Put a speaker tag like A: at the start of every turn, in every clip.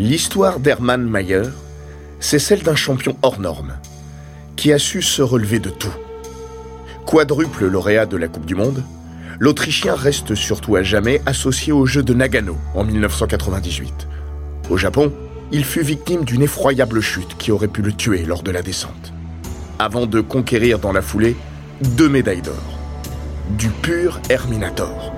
A: L'histoire d'Hermann Mayer, c'est celle d'un champion hors norme, qui a su se relever de tout. Quadruple lauréat de la Coupe du Monde, l'Autrichien reste surtout à jamais associé au jeu de Nagano en 1998. Au Japon, il fut victime d'une effroyable chute qui aurait pu le tuer lors de la descente. Avant de conquérir dans la foulée deux médailles d'or. Du pur Herminator.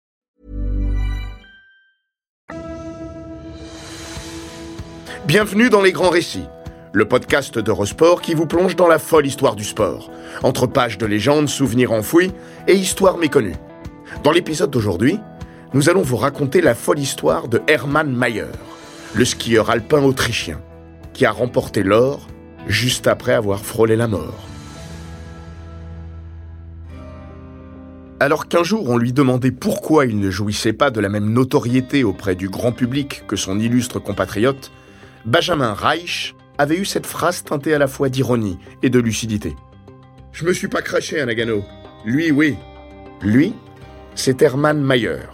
A: Bienvenue dans Les Grands Récits, le podcast d'Eurosport qui vous plonge dans la folle histoire du sport, entre pages de légendes, souvenirs enfouis et histoires méconnues. Dans l'épisode d'aujourd'hui, nous allons vous raconter la folle histoire de Hermann Mayer, le skieur alpin autrichien, qui a remporté l'or juste après avoir frôlé la mort. Alors qu'un jour on lui demandait pourquoi il ne jouissait pas de la même notoriété auprès du grand public que son illustre compatriote, Benjamin Reich avait eu cette phrase teintée à la fois d'ironie et de lucidité. Je me suis pas craché à Nagano. Lui, oui. Lui, c'est Hermann Mayer.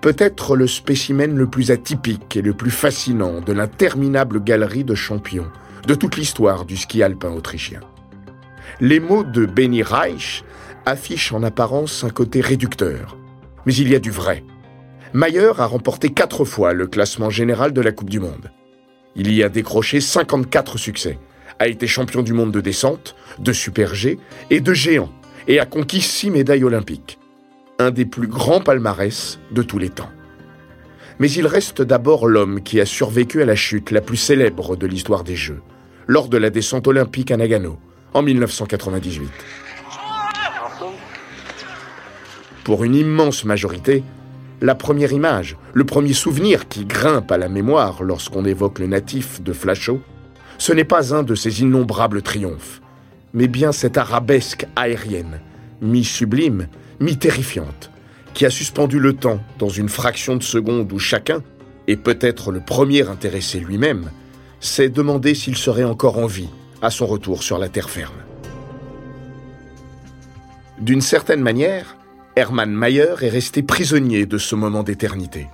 A: Peut-être le spécimen le plus atypique et le plus fascinant de l'interminable galerie de champions de toute l'histoire du ski alpin autrichien. Les mots de Benny Reich affichent en apparence un côté réducteur, mais il y a du vrai. Mayer a remporté quatre fois le classement général de la Coupe du Monde. Il y a décroché 54 succès, a été champion du monde de descente, de super G et de géant, et a conquis six médailles olympiques. Un des plus grands palmarès de tous les temps. Mais il reste d'abord l'homme qui a survécu à la chute la plus célèbre de l'histoire des Jeux, lors de la descente olympique à Nagano, en 1998. Pour une immense majorité, la première image, le premier souvenir qui grimpe à la mémoire lorsqu'on évoque le natif de Flachot, ce n'est pas un de ces innombrables triomphes, mais bien cette arabesque aérienne, mi-sublime, mi-terrifiante, qui a suspendu le temps dans une fraction de seconde où chacun, et peut-être le premier intéressé lui-même, s'est demandé s'il serait encore en vie à son retour sur la terre ferme. D'une certaine manière, Hermann Mayer est resté prisonnier de ce moment d'éternité.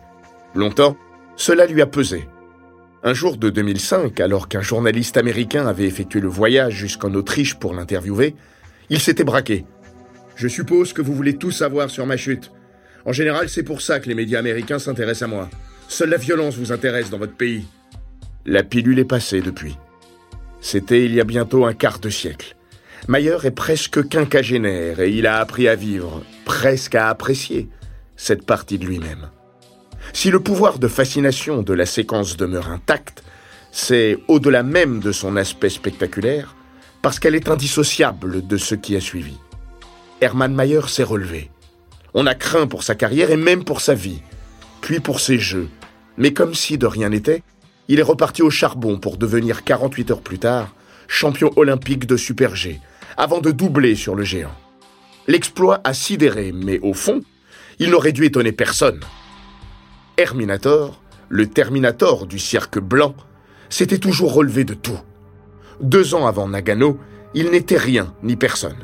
A: Longtemps, cela lui a pesé. Un jour de 2005, alors qu'un journaliste américain avait effectué le voyage jusqu'en Autriche pour l'interviewer, il s'était braqué. Je suppose que vous voulez tout savoir sur ma chute. En général, c'est pour ça que les médias américains s'intéressent à moi. Seule la violence vous intéresse dans votre pays. La pilule est passée depuis. C'était il y a bientôt un quart de siècle. Mayer est presque quinquagénaire et il a appris à vivre, presque à apprécier cette partie de lui-même. Si le pouvoir de fascination de la séquence demeure intact, c'est au-delà même de son aspect spectaculaire, parce qu'elle est indissociable de ce qui a suivi. Hermann Mayer s'est relevé. On a craint pour sa carrière et même pour sa vie, puis pour ses jeux. Mais comme si de rien n'était, il est reparti au charbon pour devenir 48 heures plus tard champion olympique de Super G, avant de doubler sur le géant. L'exploit a sidéré, mais au fond, il n'aurait dû étonner personne. Herminator, le Terminator du cirque blanc, s'était toujours relevé de tout. Deux ans avant Nagano, il n'était rien ni personne.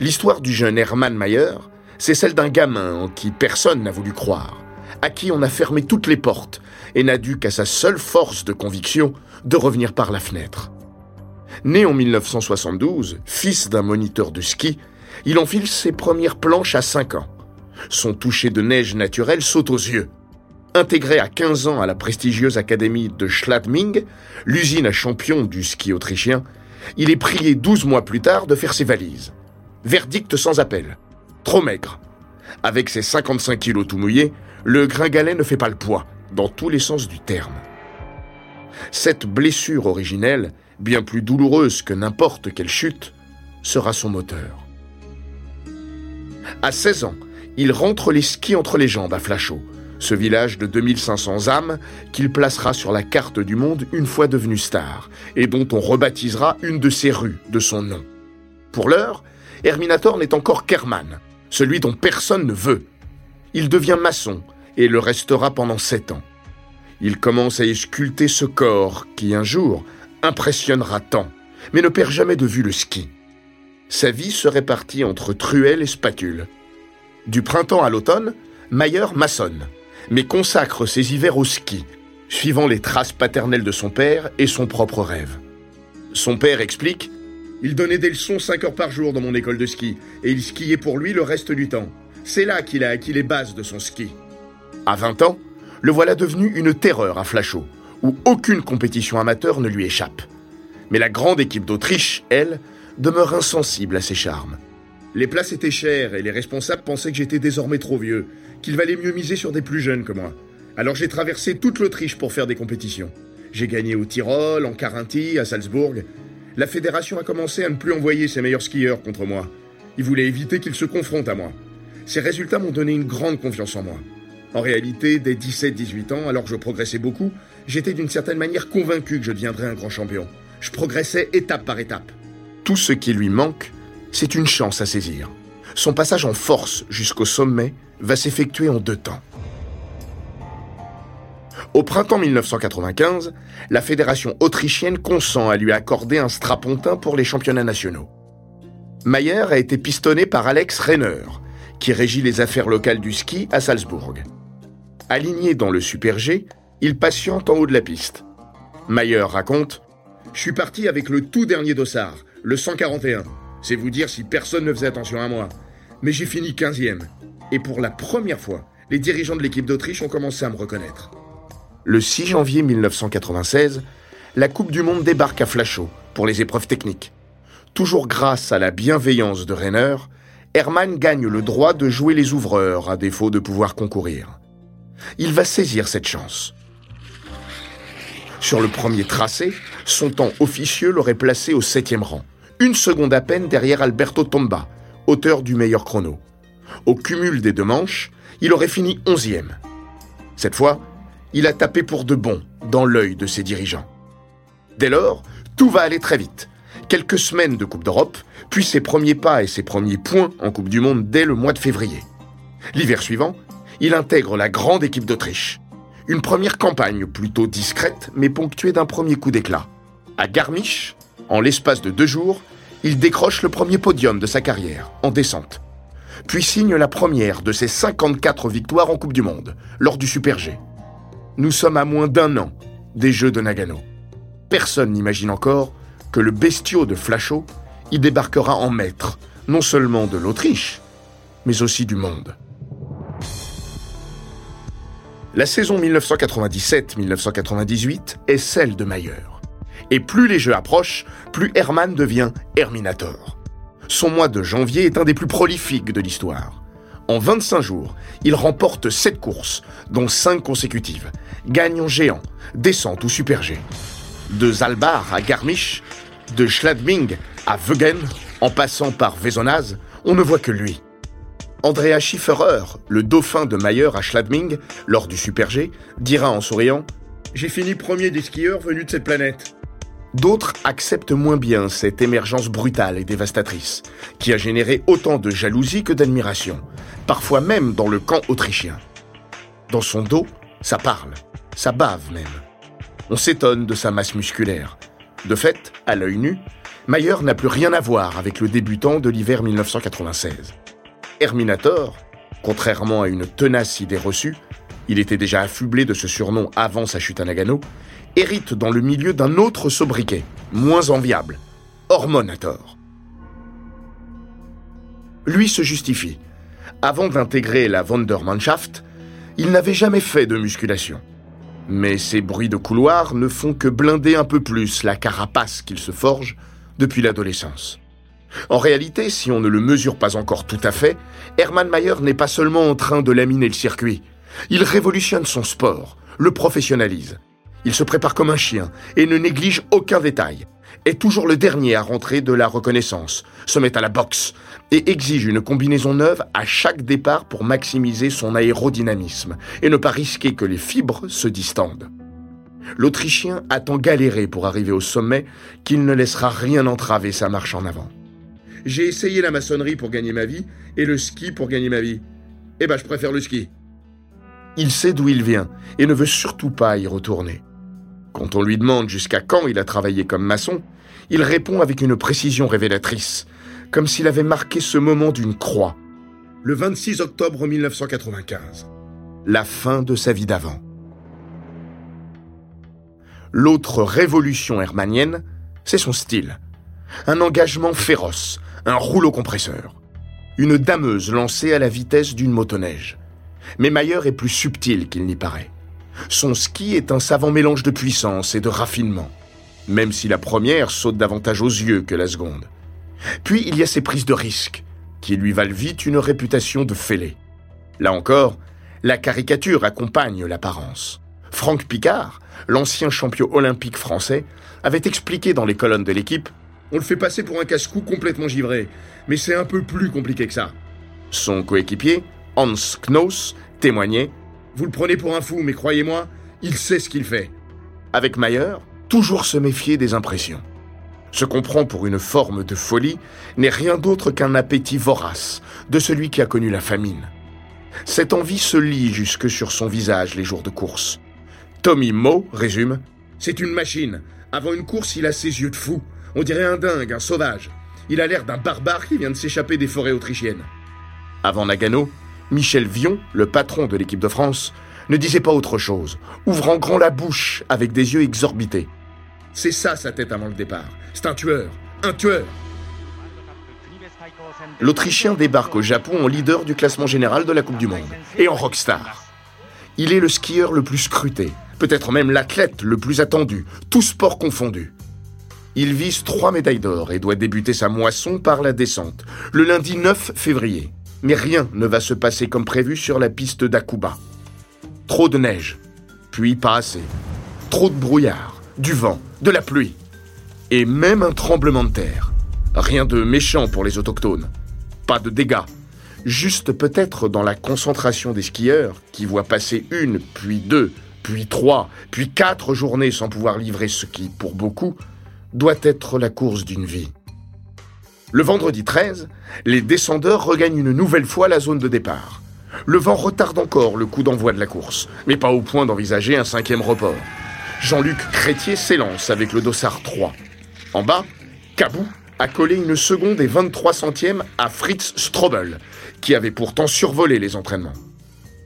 A: L'histoire du jeune Hermann Mayer, c'est celle d'un gamin en qui personne n'a voulu croire, à qui on a fermé toutes les portes et n'a dû qu'à sa seule force de conviction de revenir par la fenêtre. Né en 1972, fils d'un moniteur de ski, il enfile ses premières planches à 5 ans. Son toucher de neige naturelle saute aux yeux. Intégré à 15 ans à la prestigieuse académie de Schladming, l'usine à champion du ski autrichien, il est prié 12 mois plus tard de faire ses valises. Verdict sans appel. Trop maigre. Avec ses 55 kilos tout mouillés, le gringalet ne fait pas le poids, dans tous les sens du terme. Cette blessure originelle, bien plus douloureuse que n'importe quelle chute, sera son moteur. À 16 ans, il rentre les skis entre les jambes à Flachot, ce village de 2500 âmes qu'il placera sur la carte du monde une fois devenu star, et dont on rebaptisera une de ses rues de son nom. Pour l'heure, Herminator n'est encore qu'Herman, celui dont personne ne veut. Il devient maçon et le restera pendant sept ans. Il commence à y ce corps qui, un jour, impressionnera tant, mais ne perd jamais de vue le ski. Sa vie se répartit entre truelle et spatule. Du printemps à l'automne, Mayer maçonne, mais consacre ses hivers au ski, suivant les traces paternelles de son père et son propre rêve. Son père explique Il donnait des leçons 5 heures par jour dans mon école de ski, et il skiait pour lui le reste du temps. C'est là qu'il a acquis les bases de son ski. À 20 ans, le voilà devenu une terreur à Flachot, où aucune compétition amateur ne lui échappe. Mais la grande équipe d'Autriche, elle, demeure insensible à ses charmes. Les places étaient chères et les responsables pensaient que j'étais désormais trop vieux, qu'il valait mieux miser sur des plus jeunes que moi. Alors j'ai traversé toute l'Autriche pour faire des compétitions. J'ai gagné au Tyrol, en Carinthie, à Salzbourg. La fédération a commencé à ne plus envoyer ses meilleurs skieurs contre moi. Ils voulaient éviter qu'ils se confrontent à moi. Ces résultats m'ont donné une grande confiance en moi. En réalité, dès 17-18 ans, alors que je progressais beaucoup, j'étais d'une certaine manière convaincu que je deviendrais un grand champion. Je progressais étape par étape. Tout ce qui lui manque, c'est une chance à saisir. Son passage en force jusqu'au sommet va s'effectuer en deux temps. Au printemps 1995, la fédération autrichienne consent à lui accorder un strapontin pour les championnats nationaux. Mayer a été pistonné par Alex Renner, qui régit les affaires locales du ski à Salzbourg. Aligné dans le Super G, il patiente en haut de la piste. Mayer raconte Je suis parti avec le tout dernier dossard, le 141. C'est vous dire si personne ne faisait attention à moi. Mais j'ai fini 15e. Et pour la première fois, les dirigeants de l'équipe d'Autriche ont commencé à me reconnaître. Le 6 janvier 1996, la Coupe du Monde débarque à Flachot pour les épreuves techniques. Toujours grâce à la bienveillance de Renner, Hermann gagne le droit de jouer les ouvreurs à défaut de pouvoir concourir. Il va saisir cette chance. Sur le premier tracé, son temps officieux l'aurait placé au septième rang, une seconde à peine derrière Alberto Tomba, auteur du meilleur chrono. Au cumul des deux manches, il aurait fini onzième. Cette fois, il a tapé pour de bon dans l'œil de ses dirigeants. Dès lors, tout va aller très vite. Quelques semaines de Coupe d'Europe, puis ses premiers pas et ses premiers points en Coupe du Monde dès le mois de février. L'hiver suivant, il intègre la grande équipe d'Autriche. Une première campagne plutôt discrète, mais ponctuée d'un premier coup d'éclat. À Garmisch, en l'espace de deux jours, il décroche le premier podium de sa carrière, en descente. Puis signe la première de ses 54 victoires en Coupe du Monde, lors du Super G. Nous sommes à moins d'un an des Jeux de Nagano. Personne n'imagine encore que le bestiau de Flachot y débarquera en maître, non seulement de l'Autriche, mais aussi du monde. La saison 1997-1998 est celle de Mayer. Et plus les jeux approchent, plus Hermann devient Herminator. Son mois de janvier est un des plus prolifiques de l'histoire. En 25 jours, il remporte 7 courses, dont 5 consécutives, gagne en géant, descente ou super G. De Zalbar à Garmisch, de Schladming à Wegen, en passant par Vezonaz, on ne voit que lui. Andrea Schifferer, le dauphin de Mayer à Schladming, lors du Super G, dira en souriant J'ai fini premier des skieurs venus de cette planète. D'autres acceptent moins bien cette émergence brutale et dévastatrice, qui a généré autant de jalousie que d'admiration, parfois même dans le camp autrichien. Dans son dos, ça parle, ça bave même. On s'étonne de sa masse musculaire. De fait, à l'œil nu, Mayer n'a plus rien à voir avec le débutant de l'hiver 1996. Herminator, contrairement à une tenace idée reçue, il était déjà affublé de ce surnom avant sa chute à Nagano, hérite dans le milieu d'un autre sobriquet, moins enviable, Hormonator. Lui se justifie. Avant d'intégrer la Wandermannschaft, il n'avait jamais fait de musculation. Mais ces bruits de couloir ne font que blinder un peu plus la carapace qu'il se forge depuis l'adolescence. En réalité, si on ne le mesure pas encore tout à fait, Hermann Mayer n'est pas seulement en train de laminer le circuit. Il révolutionne son sport, le professionnalise. Il se prépare comme un chien et ne néglige aucun détail. Est toujours le dernier à rentrer de la reconnaissance, se met à la boxe et exige une combinaison neuve à chaque départ pour maximiser son aérodynamisme et ne pas risquer que les fibres se distendent. L'Autrichien a tant galéré pour arriver au sommet qu'il ne laissera rien entraver sa marche en avant. J'ai essayé la maçonnerie pour gagner ma vie et le ski pour gagner ma vie. Eh ben, je préfère le ski. Il sait d'où il vient et ne veut surtout pas y retourner. Quand on lui demande jusqu'à quand il a travaillé comme maçon, il répond avec une précision révélatrice, comme s'il avait marqué ce moment d'une croix. Le 26 octobre 1995. La fin de sa vie d'avant. L'autre révolution hermanienne, c'est son style. Un engagement féroce, un rouleau compresseur. Une dameuse lancée à la vitesse d'une motoneige. Mais Mayer est plus subtil qu'il n'y paraît. Son ski est un savant mélange de puissance et de raffinement, même si la première saute davantage aux yeux que la seconde. Puis il y a ses prises de risque, qui lui valent vite une réputation de fêlé. Là encore, la caricature accompagne l'apparence. Franck Picard, l'ancien champion olympique français, avait expliqué dans les colonnes de l'équipe On le fait passer pour un casse-cou complètement givré, mais c'est un peu plus compliqué que ça. Son coéquipier, Hans Knoss, témoignait Vous le prenez pour un fou, mais croyez-moi, il sait ce qu'il fait. Avec Mayer, toujours se méfier des impressions. Ce qu'on prend pour une forme de folie n'est rien d'autre qu'un appétit vorace de celui qui a connu la famine. Cette envie se lit jusque sur son visage les jours de course. Tommy Moe résume C'est une machine. Avant une course, il a ses yeux de fou. On dirait un dingue, un sauvage. Il a l'air d'un barbare qui vient de s'échapper des forêts autrichiennes. Avant Nagano, Michel Vion, le patron de l'équipe de France, ne disait pas autre chose, ouvrant grand la bouche avec des yeux exorbités. C'est ça sa tête avant le départ. C'est un tueur. Un tueur. L'Autrichien débarque au Japon en leader du classement général de la Coupe du Monde et en rockstar. Il est le skieur le plus scruté, peut-être même l'athlète le plus attendu, tout sport confondu. Il vise trois médailles d'or et doit débuter sa moisson par la descente, le lundi 9 février. Mais rien ne va se passer comme prévu sur la piste d'Akuba. Trop de neige, puis pas assez. Trop de brouillard, du vent, de la pluie. Et même un tremblement de terre. Rien de méchant pour les autochtones. Pas de dégâts. Juste peut-être dans la concentration des skieurs qui voient passer une, puis deux, puis trois, puis quatre journées sans pouvoir livrer ce qui, pour beaucoup, doit être la course d'une vie. Le vendredi 13, les descendeurs regagnent une nouvelle fois la zone de départ. Le vent retarde encore le coup d'envoi de la course, mais pas au point d'envisager un cinquième report. Jean-Luc Crétier s'élance avec le Dossard 3. En bas, Cabou a collé une seconde et 23 centièmes à Fritz Strobel, qui avait pourtant survolé les entraînements.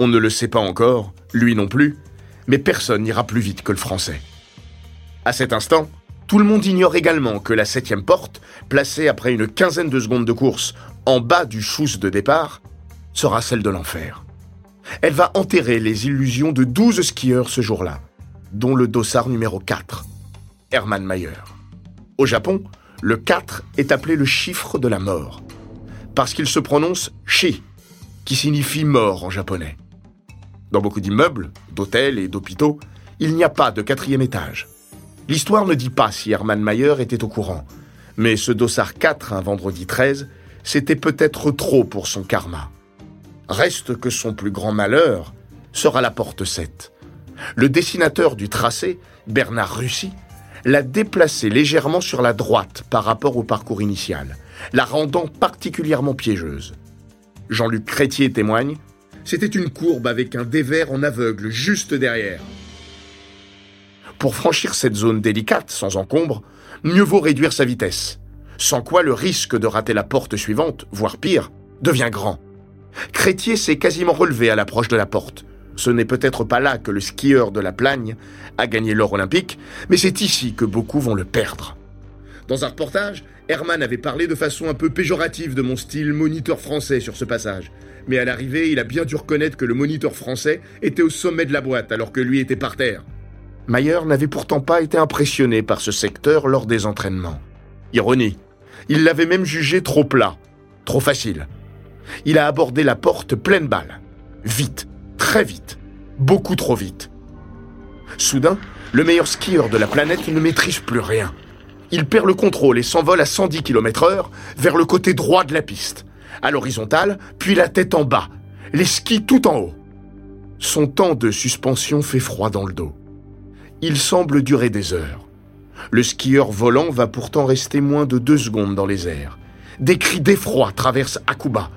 A: On ne le sait pas encore, lui non plus, mais personne n'ira plus vite que le français. À cet instant, tout le monde ignore également que la septième porte, placée après une quinzaine de secondes de course en bas du chousse de départ, sera celle de l'enfer. Elle va enterrer les illusions de 12 skieurs ce jour-là, dont le dossard numéro 4, Hermann Mayer. Au Japon, le 4 est appelé le chiffre de la mort, parce qu'il se prononce shi, qui signifie mort en japonais. Dans beaucoup d'immeubles, d'hôtels et d'hôpitaux, il n'y a pas de quatrième étage. L'histoire ne dit pas si Hermann Mayer était au courant, mais ce dossard 4 un vendredi 13, c'était peut-être trop pour son karma. Reste que son plus grand malheur sera la porte 7. Le dessinateur du tracé, Bernard Russy, l'a déplacé légèrement sur la droite par rapport au parcours initial, la rendant particulièrement piégeuse. Jean-Luc Crétier témoigne C'était une courbe avec un dévers en aveugle juste derrière. Pour franchir cette zone délicate, sans encombre, mieux vaut réduire sa vitesse, sans quoi le risque de rater la porte suivante, voire pire, devient grand. Crétier s'est quasiment relevé à l'approche de la porte. Ce n'est peut-être pas là que le skieur de la Plagne a gagné l'or olympique, mais c'est ici que beaucoup vont le perdre. Dans un reportage, Herman avait parlé de façon un peu péjorative de mon style moniteur français sur ce passage. Mais à l'arrivée, il a bien dû reconnaître que le moniteur français était au sommet de la boîte alors que lui était par terre. Mayer n'avait pourtant pas été impressionné par ce secteur lors des entraînements. Ironie. Il l'avait même jugé trop plat, trop facile. Il a abordé la porte pleine balle. Vite, très vite, beaucoup trop vite. Soudain, le meilleur skieur de la planète ne maîtrise plus rien. Il perd le contrôle et s'envole à 110 km/h vers le côté droit de la piste, à l'horizontale, puis la tête en bas, les skis tout en haut. Son temps de suspension fait froid dans le dos. Il semble durer des heures. Le skieur volant va pourtant rester moins de deux secondes dans les airs. Des cris d'effroi traversent Akuba.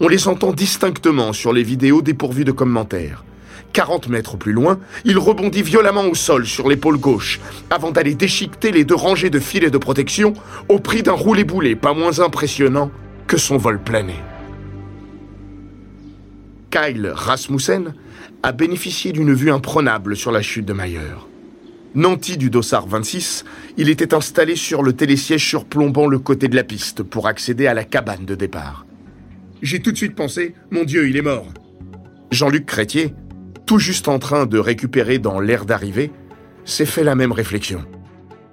A: On les entend distinctement sur les vidéos dépourvues de commentaires. 40 mètres plus loin, il rebondit violemment au sol sur l'épaule gauche, avant d'aller déchiqueter les deux rangées de filets de protection au prix d'un roulé-boulet pas moins impressionnant que son vol plané. Kyle Rasmussen a bénéficié d'une vue imprenable sur la chute de Mayer. Nanti du Dossard 26, il était installé sur le télésiège surplombant le côté de la piste pour accéder à la cabane de départ. J'ai tout de suite pensé, mon Dieu, il est mort. Jean-Luc Crétier, tout juste en train de récupérer dans l'air d'arrivée, s'est fait la même réflexion.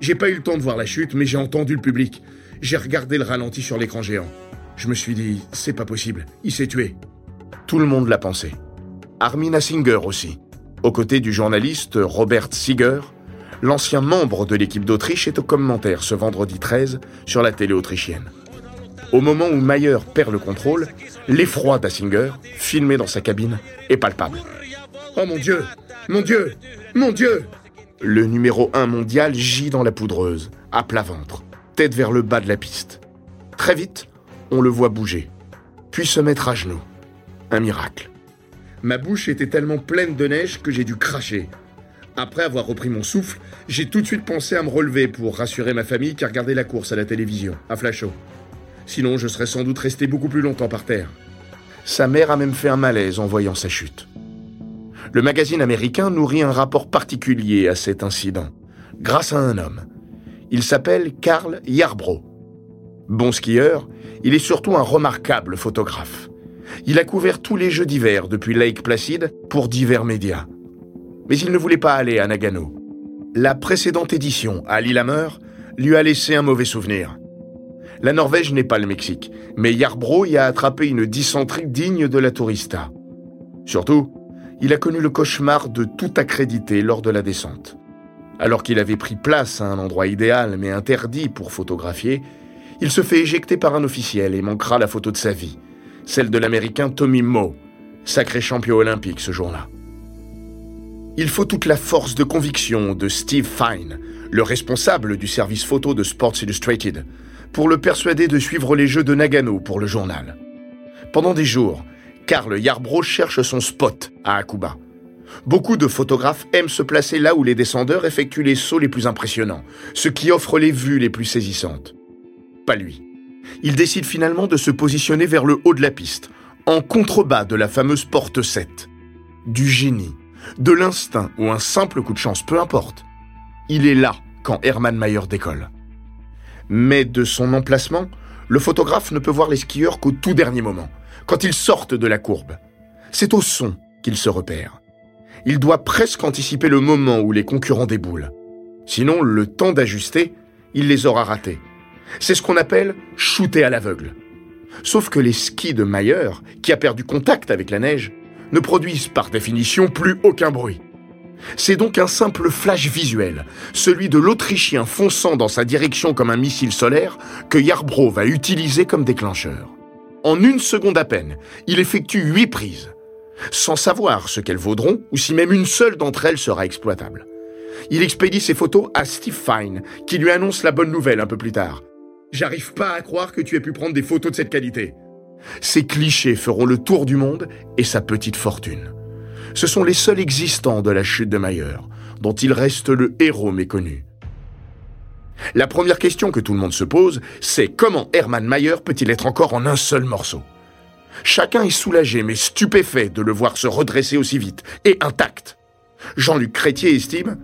A: J'ai pas eu le temps de voir la chute, mais j'ai entendu le public. J'ai regardé le ralenti sur l'écran géant. Je me suis dit, c'est pas possible, il s'est tué. Tout le monde l'a pensé. Armin Singer aussi. Aux côtés du journaliste Robert Sieger, l'ancien membre de l'équipe d'Autriche est au commentaire ce vendredi 13 sur la télé autrichienne. Au moment où Mayer perd le contrôle, l'effroi d'Assinger, filmé dans sa cabine, est palpable. Oh mon Dieu Mon Dieu Mon Dieu Le numéro 1 mondial gît dans la poudreuse, à plat ventre, tête vers le bas de la piste. Très vite, on le voit bouger, puis se mettre à genoux. Un miracle. Ma bouche était tellement pleine de neige que j'ai dû cracher. Après avoir repris mon souffle, j'ai tout de suite pensé à me relever pour rassurer ma famille qui a regardé la course à la télévision, à Flashot. Sinon, je serais sans doute resté beaucoup plus longtemps par terre. Sa mère a même fait un malaise en voyant sa chute. Le magazine américain nourrit un rapport particulier à cet incident, grâce à un homme. Il s'appelle Karl Yarbrough. Bon skieur, il est surtout un remarquable photographe. Il a couvert tous les Jeux d'hiver depuis Lake Placid pour divers médias. Mais il ne voulait pas aller à Nagano. La précédente édition, à Lillehammer, lui a laissé un mauvais souvenir. La Norvège n'est pas le Mexique, mais Yarbrough y a attrapé une dysenterie digne de la tourista. Surtout, il a connu le cauchemar de tout accréditer lors de la descente. Alors qu'il avait pris place à un endroit idéal mais interdit pour photographier, il se fait éjecter par un officiel et manquera la photo de sa vie, celle de l'Américain Tommy Moe, sacré champion olympique ce jour-là. Il faut toute la force de conviction de Steve Fine, le responsable du service photo de Sports Illustrated, pour le persuader de suivre les Jeux de Nagano pour le journal. Pendant des jours, Karl Yarbrough cherche son spot à Akuba. Beaucoup de photographes aiment se placer là où les descendeurs effectuent les sauts les plus impressionnants, ce qui offre les vues les plus saisissantes. Pas lui. Il décide finalement de se positionner vers le haut de la piste, en contrebas de la fameuse porte 7. Du génie, de l'instinct ou un simple coup de chance, peu importe. Il est là quand Hermann Mayer décolle. Mais de son emplacement, le photographe ne peut voir les skieurs qu'au tout dernier moment quand ils sortent de la courbe. C'est au son qu'il se repère. Il doit presque anticiper le moment où les concurrents déboulent. Sinon, le temps d'ajuster, il les aura ratés. C'est ce qu'on appelle shooter à l'aveugle. Sauf que les skis de Mayer, qui a perdu contact avec la neige, ne produisent par définition plus aucun bruit. C'est donc un simple flash visuel, celui de l'Autrichien fonçant dans sa direction comme un missile solaire, que Yarbrough va utiliser comme déclencheur. En une seconde à peine, il effectue huit prises, sans savoir ce qu'elles vaudront ou si même une seule d'entre elles sera exploitable. Il expédie ses photos à Steve Fine, qui lui annonce la bonne nouvelle un peu plus tard. J'arrive pas à croire que tu aies pu prendre des photos de cette qualité. Ces clichés feront le tour du monde et sa petite fortune. Ce sont les seuls existants de la chute de Mayer, dont il reste le héros méconnu. La première question que tout le monde se pose, c'est comment Hermann Mayer peut-il être encore en un seul morceau? Chacun est soulagé mais stupéfait de le voir se redresser aussi vite et intact. Jean-Luc Crétier estime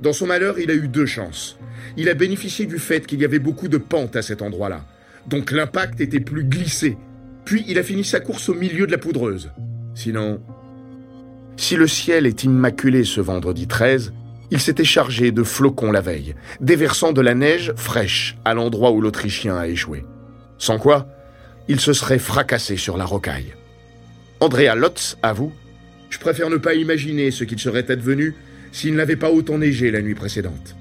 A: Dans son malheur, il a eu deux chances. Il a bénéficié du fait qu'il y avait beaucoup de pentes à cet endroit-là, donc l'impact était plus glissé. Puis il a fini sa course au milieu de la poudreuse. Sinon, si le ciel est immaculé ce vendredi 13, Il s'était chargé de flocons la veille, déversant de la neige fraîche à l'endroit où l'Autrichien a échoué. Sans quoi, il se serait fracassé sur la rocaille. Andrea Lotz avoue Je préfère ne pas imaginer ce qu'il serait advenu s'il n'avait pas autant neigé la nuit précédente.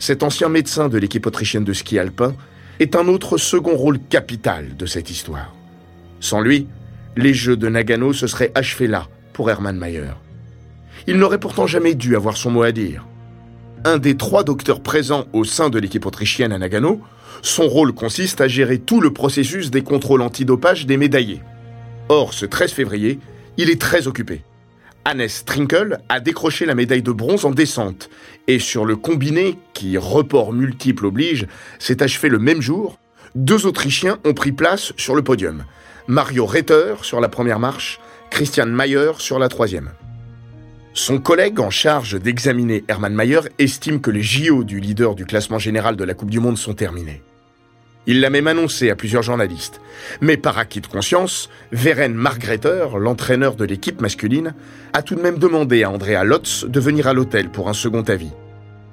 A: Cet ancien médecin de l'équipe autrichienne de ski alpin est un autre second rôle capital de cette histoire. Sans lui, les Jeux de Nagano se seraient achevés là pour Hermann Mayer. Il n'aurait pourtant jamais dû avoir son mot à dire. Un des trois docteurs présents au sein de l'équipe autrichienne à Nagano, son rôle consiste à gérer tout le processus des contrôles antidopage des médaillés. Or, ce 13 février, il est très occupé. Hannes Trinkel a décroché la médaille de bronze en descente. Et sur le combiné, qui report multiple oblige, s'est achevé le même jour, deux Autrichiens ont pris place sur le podium. Mario Retter sur la première marche, Christian Mayer sur la troisième. Son collègue en charge d'examiner Hermann Mayer estime que les JO du leader du classement général de la Coupe du Monde sont terminés. Il l'a même annoncé à plusieurs journalistes. Mais par acquis de conscience, Veren Margreter, l'entraîneur de l'équipe masculine, a tout de même demandé à Andrea Lotz de venir à l'hôtel pour un second avis.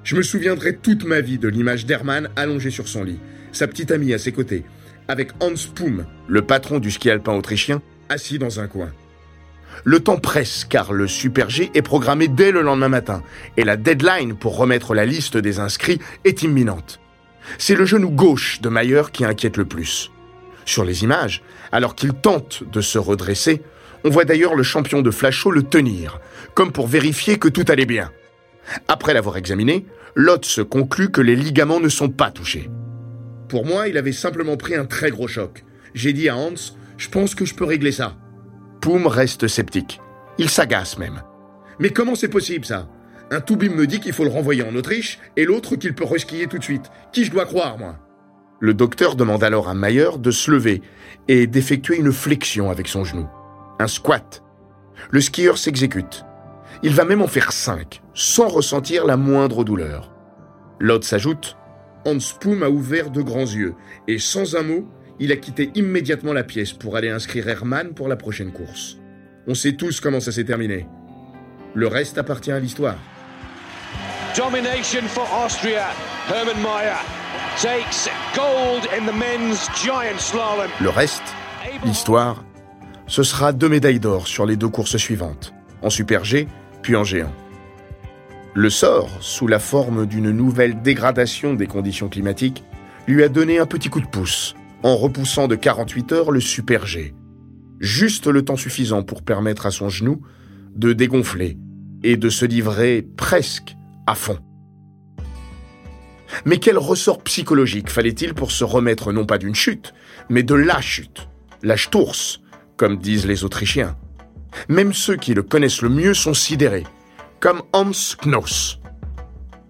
A: Je me souviendrai toute ma vie de l'image d'Hermann allongé sur son lit, sa petite amie à ses côtés, avec Hans Poum, le patron du ski alpin autrichien, assis dans un coin. Le temps presse car le Super G est programmé dès le lendemain matin et la deadline pour remettre la liste des inscrits est imminente. C'est le genou gauche de Mayer qui inquiète le plus. Sur les images, alors qu'il tente de se redresser, on voit d'ailleurs le champion de Flachot le tenir, comme pour vérifier que tout allait bien. Après l'avoir examiné, Lotz conclut que les ligaments ne sont pas touchés. Pour moi, il avait simplement pris un très gros choc. J'ai dit à Hans, je pense que je peux régler ça. Poum reste sceptique. Il s'agace même. Mais comment c'est possible ça? Un Toubib me dit qu'il faut le renvoyer en Autriche et l'autre qu'il peut reskier tout de suite. Qui je dois croire, moi? Le docteur demande alors à Mayer de se lever et d'effectuer une flexion avec son genou. Un squat. Le skieur s'exécute. Il va même en faire cinq, sans ressentir la moindre douleur. L'autre s'ajoute Hans Poum a ouvert de grands yeux et sans un mot, il a quitté immédiatement la pièce pour aller inscrire Hermann pour la prochaine course. On sait tous comment ça s'est terminé. Le reste appartient à l'histoire.
B: Domination for Austria. Hermann Mayer takes gold in the men's giant slalom.
A: Le reste, l'histoire, ce sera deux médailles d'or sur les deux courses suivantes, en Super G puis en géant. Le sort, sous la forme d'une nouvelle dégradation des conditions climatiques, lui a donné un petit coup de pouce en repoussant de 48 heures le Super G. Juste le temps suffisant pour permettre à son genou de dégonfler et de se livrer presque à fond. Mais quel ressort psychologique fallait-il pour se remettre non pas d'une chute, mais de la chute, la Sturz, comme disent les Autrichiens? Même ceux qui le connaissent le mieux sont sidérés, comme Hans Knoss.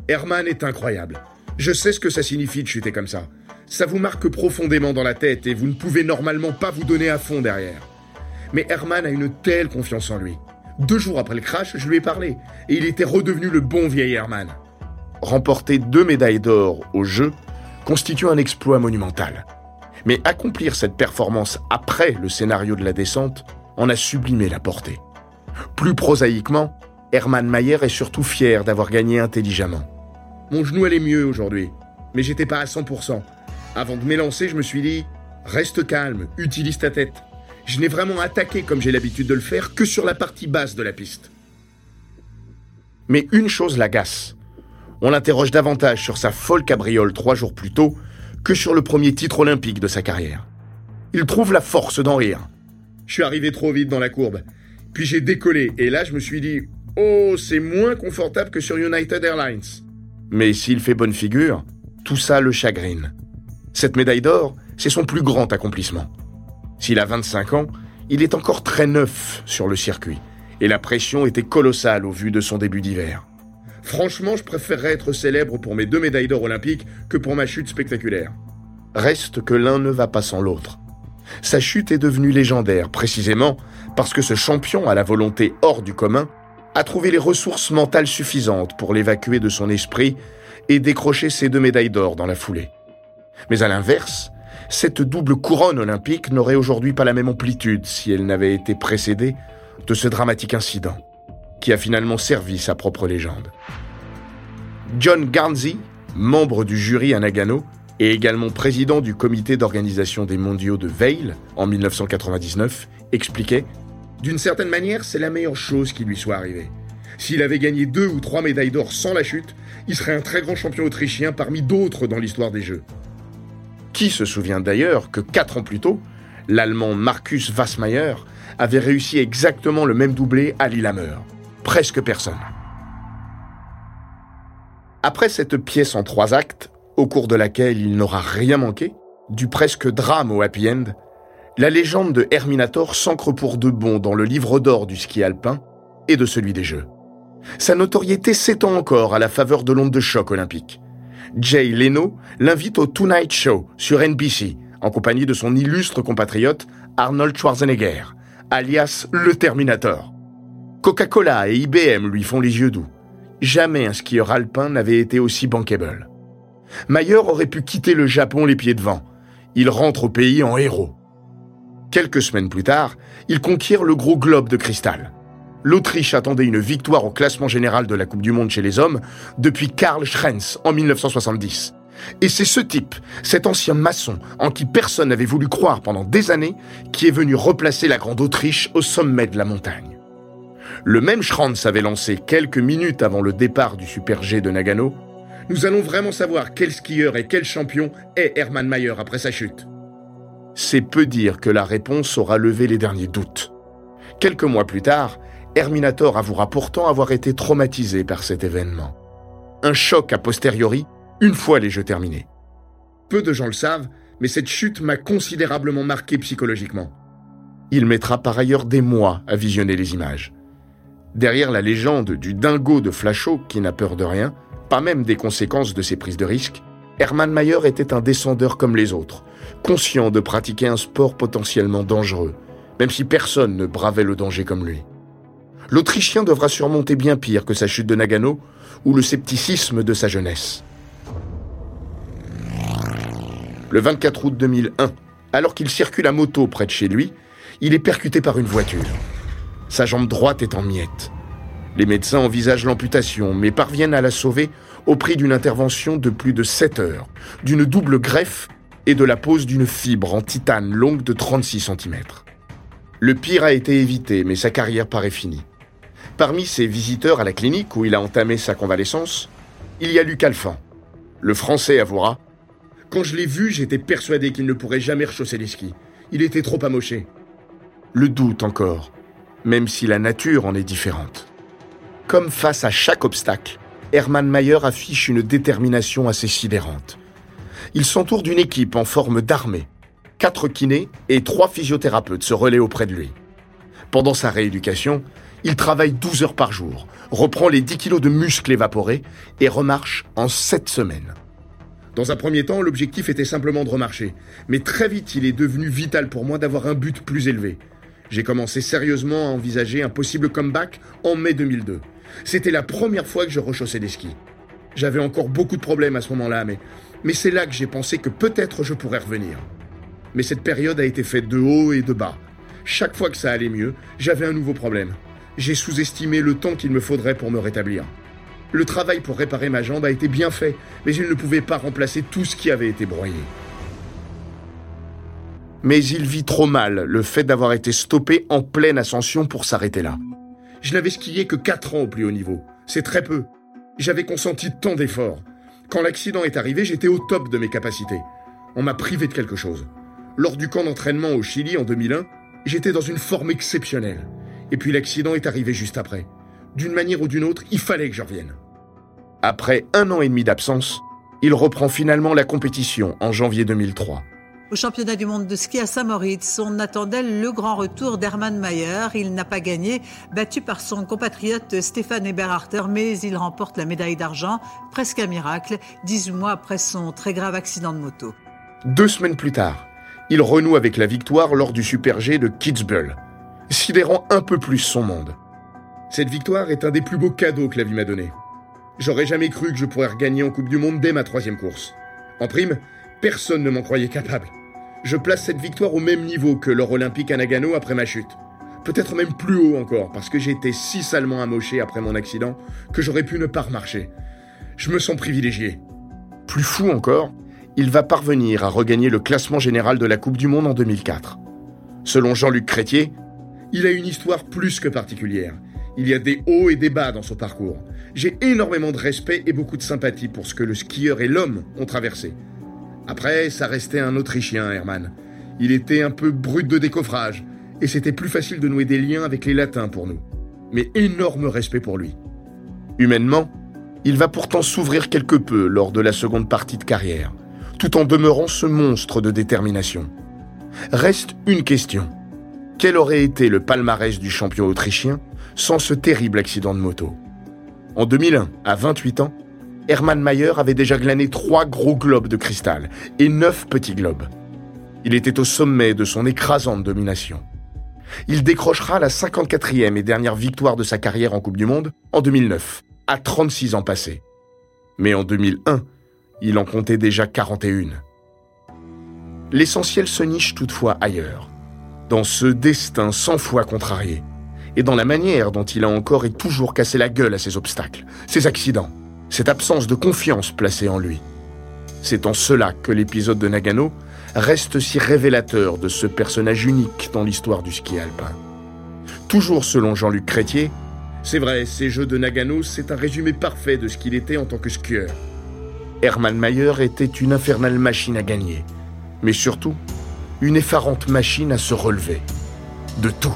A: Hermann est incroyable. Je sais ce que ça signifie de chuter comme ça. Ça vous marque profondément dans la tête et vous ne pouvez normalement pas vous donner à fond derrière. Mais Hermann a une telle confiance en lui. Deux jours après le crash, je lui ai parlé, et il était redevenu le bon vieil Herman. Remporter deux médailles d'or au jeu constitue un exploit monumental. Mais accomplir cette performance après le scénario de la descente en a sublimé la portée. Plus prosaïquement, Hermann Mayer est surtout fier d'avoir gagné intelligemment. Mon genou allait mieux aujourd'hui, mais j'étais pas à 100%. Avant de m'élancer, je me suis dit reste calme, utilise ta tête je n'ai vraiment attaqué comme j'ai l'habitude de le faire que sur la partie basse de la piste. Mais une chose l'agace. On l'interroge davantage sur sa folle cabriole trois jours plus tôt que sur le premier titre olympique de sa carrière. Il trouve la force d'en rire. Je suis arrivé trop vite dans la courbe. Puis j'ai décollé et là je me suis dit Oh, c'est moins confortable que sur United Airlines. Mais s'il fait bonne figure, tout ça le chagrine. Cette médaille d'or, c'est son plus grand accomplissement. S'il a 25 ans, il est encore très neuf sur le circuit, et la pression était colossale au vu de son début d'hiver. Franchement, je préférerais être célèbre pour mes deux médailles d'or olympiques que pour ma chute spectaculaire. Reste que l'un ne va pas sans l'autre. Sa chute est devenue légendaire, précisément parce que ce champion à la volonté hors du commun a trouvé les ressources mentales suffisantes pour l'évacuer de son esprit et décrocher ses deux médailles d'or dans la foulée. Mais à l'inverse, cette double couronne olympique n'aurait aujourd'hui pas la même amplitude si elle n'avait été précédée de ce dramatique incident, qui a finalement servi sa propre légende. John Garnsey, membre du jury à Nagano et également président du comité d'organisation des mondiaux de Veil en 1999, expliquait D'une certaine manière, c'est la meilleure chose qui lui soit arrivée. S'il avait gagné deux ou trois médailles d'or sans la chute, il serait un très grand champion autrichien parmi d'autres dans l'histoire des Jeux. Qui se souvient d'ailleurs que quatre ans plus tôt, l'Allemand Markus Wassmeyer avait réussi exactement le même doublé à Lillehammer Presque personne. Après cette pièce en trois actes, au cours de laquelle il n'aura rien manqué, du presque drame au happy end, la légende de Herminator s'ancre pour de bon dans le livre d'or du ski alpin et de celui des Jeux. Sa notoriété s'étend encore à la faveur de l'onde de choc olympique. Jay Leno l'invite au Tonight Show sur NBC en compagnie de son illustre compatriote Arnold Schwarzenegger, alias le Terminator. Coca-Cola et IBM lui font les yeux doux. Jamais un skieur alpin n'avait été aussi bankable. Mayer aurait pu quitter le Japon les pieds devant. Il rentre au pays en héros. Quelques semaines plus tard, il conquiert le gros globe de cristal. L'Autriche attendait une victoire au classement général de la Coupe du Monde chez les hommes depuis Karl Schrenz en 1970. Et c'est ce type, cet ancien maçon, en qui personne n'avait voulu croire pendant des années, qui est venu replacer la Grande Autriche au sommet de la montagne. Le même Schranz avait lancé quelques minutes avant le départ du Super G de Nagano. Nous allons vraiment savoir quel skieur et quel champion est Hermann Mayer après sa chute. C'est peu dire que la réponse aura levé les derniers doutes. Quelques mois plus tard, Herminator avouera pourtant avoir été traumatisé par cet événement. Un choc a posteriori, une fois les jeux terminés. Peu de gens le savent, mais cette chute m'a considérablement marqué psychologiquement. Il mettra par ailleurs des mois à visionner les images. Derrière la légende du dingo de Flachot qui n'a peur de rien, pas même des conséquences de ses prises de risques, Hermann Mayer était un descendeur comme les autres, conscient de pratiquer un sport potentiellement dangereux, même si personne ne bravait le danger comme lui. L'Autrichien devra surmonter bien pire que sa chute de Nagano ou le scepticisme de sa jeunesse. Le 24 août 2001, alors qu'il circule à moto près de chez lui, il est percuté par une voiture. Sa jambe droite est en miettes. Les médecins envisagent l'amputation, mais parviennent à la sauver au prix d'une intervention de plus de 7 heures, d'une double greffe et de la pose d'une fibre en titane longue de 36 cm. Le pire a été évité, mais sa carrière paraît finie. Parmi ses visiteurs à la clinique où il a entamé sa convalescence, il y a Luc Alphand. Le français avouera Quand je l'ai vu, j'étais persuadé qu'il ne pourrait jamais rechausser les skis. Il était trop amoché. Le doute encore, même si la nature en est différente. Comme face à chaque obstacle, Hermann Mayer affiche une détermination assez sidérante. Il s'entoure d'une équipe en forme d'armée. Quatre kinés et trois physiothérapeutes se relaient auprès de lui. Pendant sa rééducation, il travaille 12 heures par jour, reprend les 10 kilos de muscles évaporés et remarche en 7 semaines. Dans un premier temps, l'objectif était simplement de remarcher, mais très vite il est devenu vital pour moi d'avoir un but plus élevé. J'ai commencé sérieusement à envisager un possible comeback en mai 2002. C'était la première fois que je rechaussais des skis. J'avais encore beaucoup de problèmes à ce moment-là, mais, mais c'est là que j'ai pensé que peut-être je pourrais revenir. Mais cette période a été faite de haut et de bas. Chaque fois que ça allait mieux, j'avais un nouveau problème. J'ai sous-estimé le temps qu'il me faudrait pour me rétablir. Le travail pour réparer ma jambe a été bien fait, mais il ne pouvait pas remplacer tout ce qui avait été broyé mais il vit trop mal le fait d'avoir été stoppé en pleine ascension pour s'arrêter là. Je n'avais skié que 4 ans au plus haut niveau. C'est très peu. J'avais consenti tant d'efforts. Quand l'accident est arrivé, j'étais au top de mes capacités. On m'a privé de quelque chose. Lors du camp d'entraînement au Chili en 2001, j'étais dans une forme exceptionnelle. Et puis l'accident est arrivé juste après. D'une manière ou d'une autre, il fallait que je revienne. Après un an et demi d'absence, il reprend finalement la compétition en janvier 2003.
C: Au championnat du monde de ski à Saint-Moritz, on attendait le grand retour d'Hermann Mayer. Il n'a pas gagné, battu par son compatriote Stéphane Eberharter, mais il remporte la médaille d'argent, presque un miracle, 18 mois après son très grave accident de moto.
A: Deux semaines plus tard, il renoue avec la victoire lors du Super G de Kitzbühel, sidérant un peu plus son monde. Cette victoire est un des plus beaux cadeaux que la vie m'a donné. J'aurais jamais cru que je pourrais regagner en Coupe du Monde dès ma troisième course. En prime, personne ne m'en croyait capable je place cette victoire au même niveau que l'or olympique à Nagano après ma chute. Peut-être même plus haut encore, parce que j'ai été si salement amoché après mon accident que j'aurais pu ne pas remarcher. Je me sens privilégié. Plus fou encore, il va parvenir à regagner le classement général de la Coupe du Monde en 2004. Selon Jean-Luc Crétier, il a une histoire plus que particulière. Il y a des hauts et des bas dans son parcours. J'ai énormément de respect et beaucoup de sympathie pour ce que le skieur et l'homme ont traversé. Après, ça restait un Autrichien, Hermann. Il était un peu brut de décoffrage, et c'était plus facile de nouer des liens avec les Latins pour nous. Mais énorme respect pour lui. Humainement, il va pourtant s'ouvrir quelque peu lors de la seconde partie de carrière, tout en demeurant ce monstre de détermination. Reste une question. Quel aurait été le palmarès du champion autrichien sans ce terrible accident de moto? En 2001, à 28 ans, Hermann Mayer avait déjà glané trois gros globes de cristal et neuf petits globes. Il était au sommet de son écrasante domination. Il décrochera la 54e et dernière victoire de sa carrière en Coupe du Monde en 2009, à 36 ans passés. Mais en 2001, il en comptait déjà 41. L'essentiel se niche toutefois ailleurs, dans ce destin cent fois contrarié, et dans la manière dont il a encore et toujours cassé la gueule à ses obstacles, ses accidents, cette absence de confiance placée en lui. C'est en cela que l'épisode de Nagano reste si révélateur de ce personnage unique dans l'histoire du ski alpin. Toujours selon Jean-Luc Crétier, c'est vrai, ces Jeux de Nagano, c'est un résumé parfait de ce qu'il était en tant que skieur. Hermann Mayer était une infernale machine à gagner, mais surtout, une effarante machine à se relever. De tout.